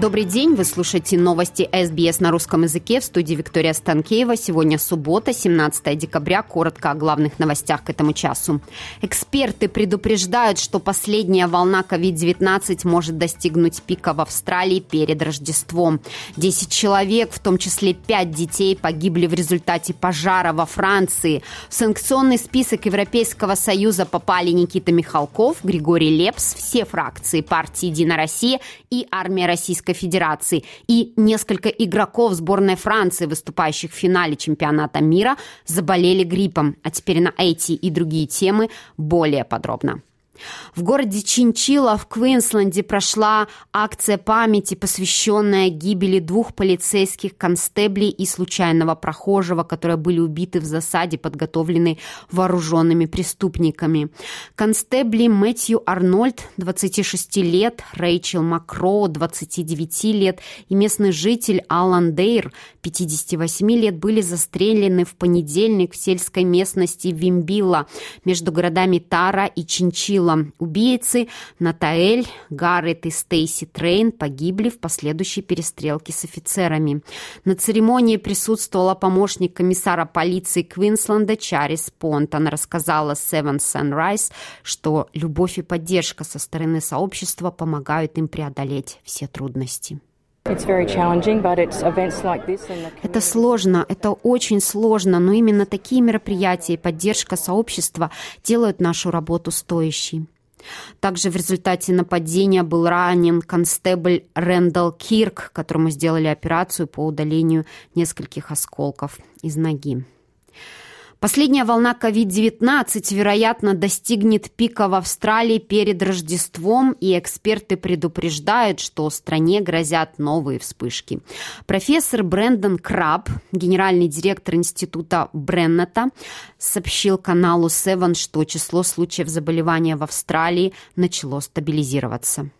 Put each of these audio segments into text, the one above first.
Добрый день, вы слушаете новости СБС на русском языке в студии Виктория Станкеева. Сегодня суббота, 17 декабря. Коротко о главных новостях к этому часу. Эксперты предупреждают, что последняя волна COVID-19 может достигнуть пика в Австралии перед Рождеством. 10 человек, в том числе 5 детей, погибли в результате пожара во Франции. В санкционный список Европейского Союза попали Никита Михалков, Григорий Лепс, все фракции партии «Единая Россия» и армия Российской Российской Федерации и несколько игроков сборной Франции, выступающих в финале чемпионата мира, заболели гриппом. А теперь на эти и другие темы более подробно. В городе Чинчила в Квинсленде прошла акция памяти, посвященная гибели двух полицейских констеблей и случайного прохожего, которые были убиты в засаде, подготовленной вооруженными преступниками. Констебли Мэтью Арнольд, 26 лет, Рэйчел Макро, 29 лет, и местный житель Алан Дейр, 58 лет, были застрелены в понедельник в сельской местности Вимбила между городами Тара и Чинчилла дело. Убийцы Натаэль, Гаррет и Стейси Трейн погибли в последующей перестрелке с офицерами. На церемонии присутствовала помощник комиссара полиции Квинсленда Чарис Понт. Она рассказала Seven Sunrise, что любовь и поддержка со стороны сообщества помогают им преодолеть все трудности. Это сложно, это очень сложно, но именно такие мероприятия и поддержка сообщества делают нашу работу стоящей. Также в результате нападения был ранен констебль Рэндалл Кирк, которому сделали операцию по удалению нескольких осколков из ноги. Последняя волна COVID-19, вероятно, достигнет пика в Австралии перед Рождеством, и эксперты предупреждают, что стране грозят новые вспышки. Профессор Брэндон Краб, генеральный директор института Бреннета, сообщил каналу Seven, что число случаев заболевания в Австралии начало стабилизироваться.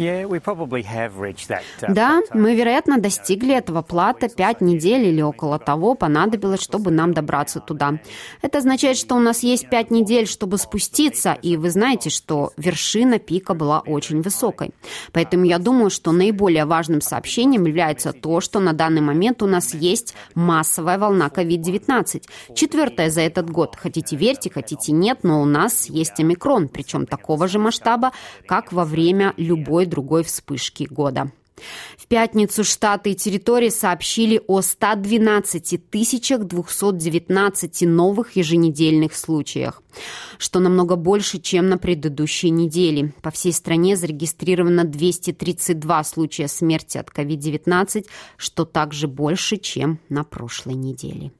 Uh, да, мы, вероятно, достигли этого плата пять недель или около того понадобилось, чтобы нам добраться туда. Это означает, что у нас есть пять недель, чтобы спуститься, и вы знаете, что вершина пика была очень высокой. Поэтому я думаю, что наиболее важным сообщением является то, что на данный момент у нас есть массовая волна COVID-19. Четвертая за этот год. Хотите верьте, хотите нет, но у нас есть омикрон, причем такого же масштаба, как во время любой другой вспышки года. В пятницу штаты и территории сообщили о 112 219 новых еженедельных случаях, что намного больше, чем на предыдущей неделе. По всей стране зарегистрировано 232 случая смерти от COVID-19, что также больше, чем на прошлой неделе.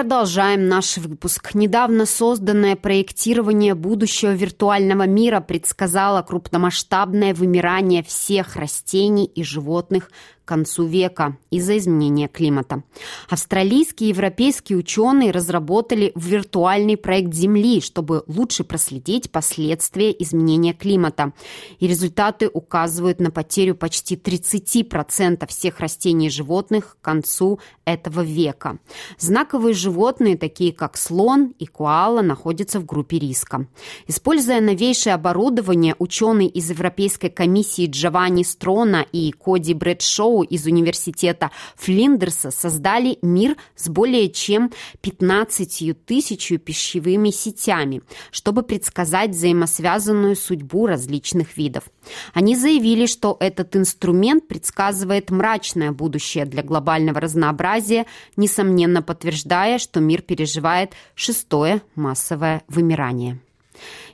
Продолжаем наш выпуск. Недавно созданное проектирование будущего виртуального мира предсказало крупномасштабное вымирание всех растений и животных концу века из-за изменения климата. Австралийские и европейские ученые разработали виртуальный проект Земли, чтобы лучше проследить последствия изменения климата. И результаты указывают на потерю почти 30% всех растений и животных к концу этого века. Знаковые животные, такие как слон и коала, находятся в группе риска. Используя новейшее оборудование, ученые из Европейской комиссии Джованни Строна и Коди Брэдшоу из университета Флиндерса создали мир с более чем 15 тысячью пищевыми сетями, чтобы предсказать взаимосвязанную судьбу различных видов. Они заявили, что этот инструмент предсказывает мрачное будущее для глобального разнообразия, несомненно подтверждая, что мир переживает шестое массовое вымирание.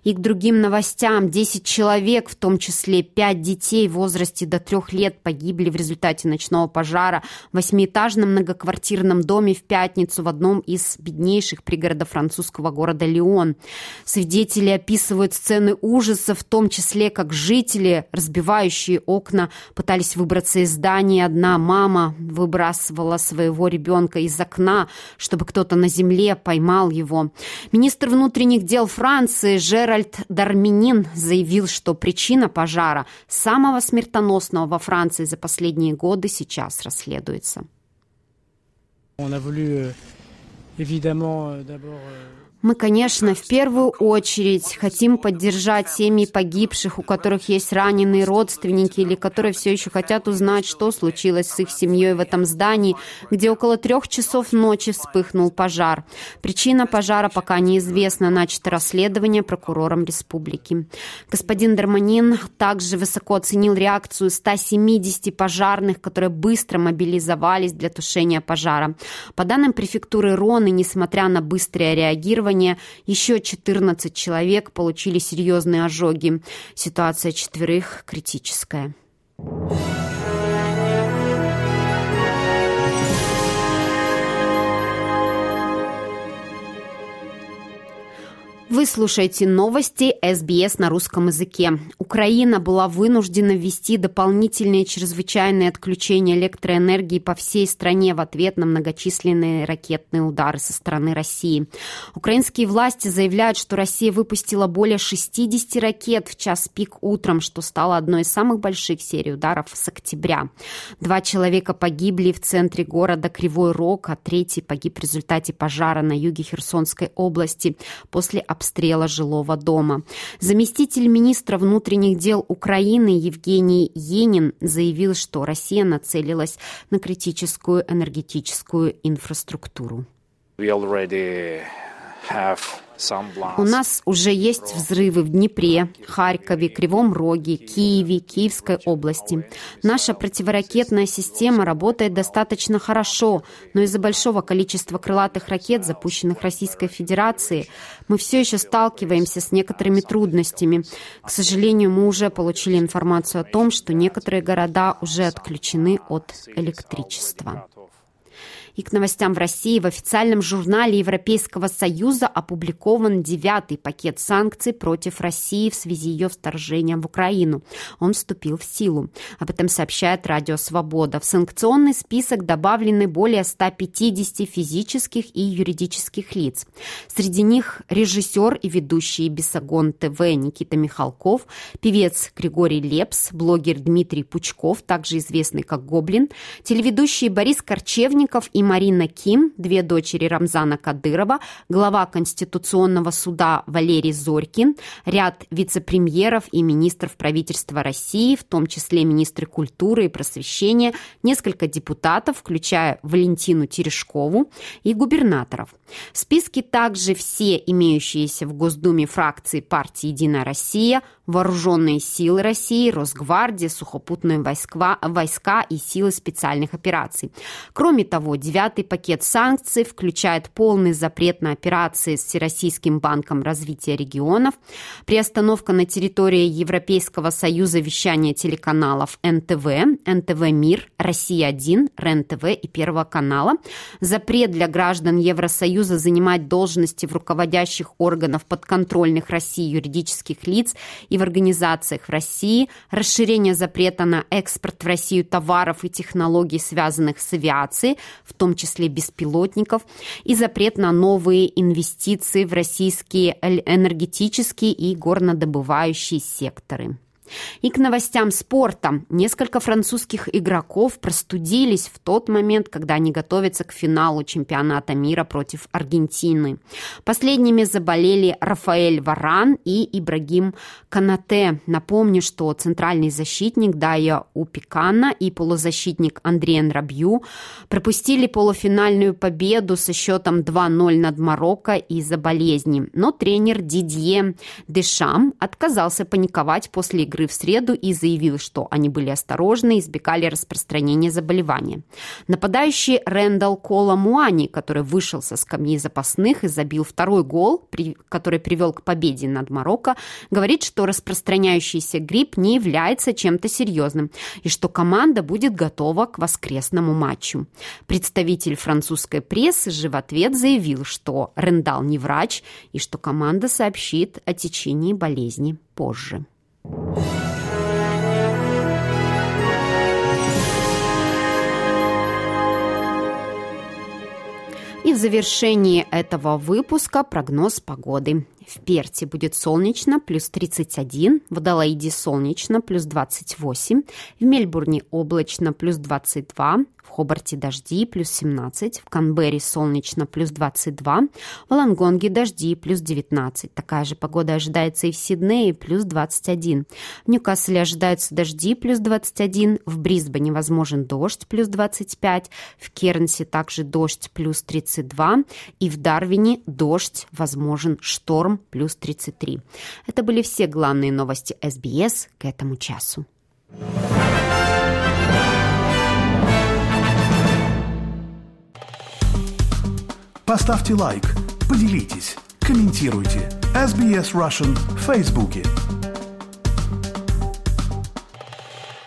И к другим новостям. 10 человек, в том числе 5 детей в возрасте до 3 лет погибли в результате ночного пожара в восьмиэтажном многоквартирном доме в пятницу в одном из беднейших пригородов французского города Лион. Свидетели описывают сцены ужаса, в том числе как жители, разбивающие окна, пытались выбраться из здания. Одна мама выбрасывала своего ребенка из окна, чтобы кто-то на земле поймал его. Министр внутренних дел Франции Жеральд Дарминин заявил, что причина пожара, самого смертоносного во Франции за последние годы, сейчас расследуется. Мы, конечно, в первую очередь хотим поддержать семьи погибших, у которых есть раненые родственники или которые все еще хотят узнать, что случилось с их семьей в этом здании, где около трех часов ночи вспыхнул пожар. Причина пожара пока неизвестна, начато расследование прокурором республики. Господин Дарманин также высоко оценил реакцию 170 пожарных, которые быстро мобилизовались для тушения пожара. По данным префектуры Роны, несмотря на быстрое реагирование, оборудования. Еще 14 человек получили серьезные ожоги. Ситуация четверых критическая. Вы слушаете новости СБС на русском языке. Украина была вынуждена ввести дополнительные чрезвычайные отключения электроэнергии по всей стране в ответ на многочисленные ракетные удары со стороны России. Украинские власти заявляют, что Россия выпустила более 60 ракет в час пик утром, что стало одной из самых больших серий ударов с октября. Два человека погибли в центре города Кривой Рог, а третий погиб в результате пожара на юге Херсонской области после обстрела жилого дома. Заместитель министра внутренних дел Украины Евгений Енин заявил, что Россия нацелилась на критическую энергетическую инфраструктуру. We already have у нас уже есть взрывы в Днепре, Харькове, Кривом Роге, Киеве, Киевской области. Наша противоракетная система работает достаточно хорошо, но из-за большого количества крылатых ракет, запущенных Российской Федерацией, мы все еще сталкиваемся с некоторыми трудностями. К сожалению, мы уже получили информацию о том, что некоторые города уже отключены от электричества. И к новостям в России в официальном журнале Европейского Союза опубликован девятый пакет санкций против России в связи ее вторжением в Украину. Он вступил в силу. Об этом сообщает Радио Свобода. В санкционный список добавлены более 150 физических и юридических лиц. Среди них режиссер и ведущий Бесогон ТВ Никита Михалков, певец Григорий Лепс, блогер Дмитрий Пучков, также известный как Гоблин, телеведущий Борис Корчевников и Марина Ким, две дочери Рамзана Кадырова, глава Конституционного суда Валерий Зорькин, ряд вице-премьеров и министров правительства России, в том числе министры культуры и просвещения, несколько депутатов, включая Валентину Терешкову и губернаторов. В списке также все имеющиеся в Госдуме фракции партии «Единая Россия», Вооруженные силы России, Росгвардия, сухопутные войска, войска и силы специальных операций. Кроме того, девятый пакет санкций включает полный запрет на операции с Всероссийским банком развития регионов, приостановка на территории Европейского союза вещания телеканалов НТВ, НТВ Мир, Россия-1, РЕН-ТВ и Первого канала, запрет для граждан Евросоюза занимать должности в руководящих органах подконтрольных России юридических лиц и в организациях в России, расширение запрета на экспорт в Россию товаров и технологий, связанных с авиацией, в том числе беспилотников, и запрет на новые инвестиции в российские энергетические и горнодобывающие секторы. И к новостям спорта. Несколько французских игроков простудились в тот момент, когда они готовятся к финалу чемпионата мира против Аргентины. Последними заболели Рафаэль Варан и Ибрагим Канате. Напомню, что центральный защитник Дая Упикана и полузащитник Андрей Рабью пропустили полуфинальную победу со счетом 2-0 над Марокко из-за болезни. Но тренер Дидье Дешам отказался паниковать после игры игры в среду и заявил, что они были осторожны и избегали распространения заболевания. Нападающий Рэндалл Кола Муани, который вышел со скамьи запасных и забил второй гол, который привел к победе над Марокко, говорит, что распространяющийся грипп не является чем-то серьезным и что команда будет готова к воскресному матчу. Представитель французской прессы же в ответ заявил, что Рендал не врач и что команда сообщит о течении болезни позже. И в завершении этого выпуска прогноз погоды. В Перте будет солнечно, плюс 31, в Адалаиде солнечно, плюс 28, в Мельбурне облачно, плюс 22, в Хобарте дожди, плюс 17, в Канберре солнечно, плюс 22, в Лангонге дожди, плюс 19. Такая же погода ожидается и в Сиднее, плюс 21. В Ньюкасселе ожидаются дожди, плюс 21, в Брисбене возможен дождь, плюс 25, в Кернсе также дождь, плюс 32, и в Дарвине дождь, возможен шторм, плюс 33. Это были все главные новости СБС к этому часу. Поставьте лайк, поделитесь, комментируйте. SBS Russian в Фейсбуке.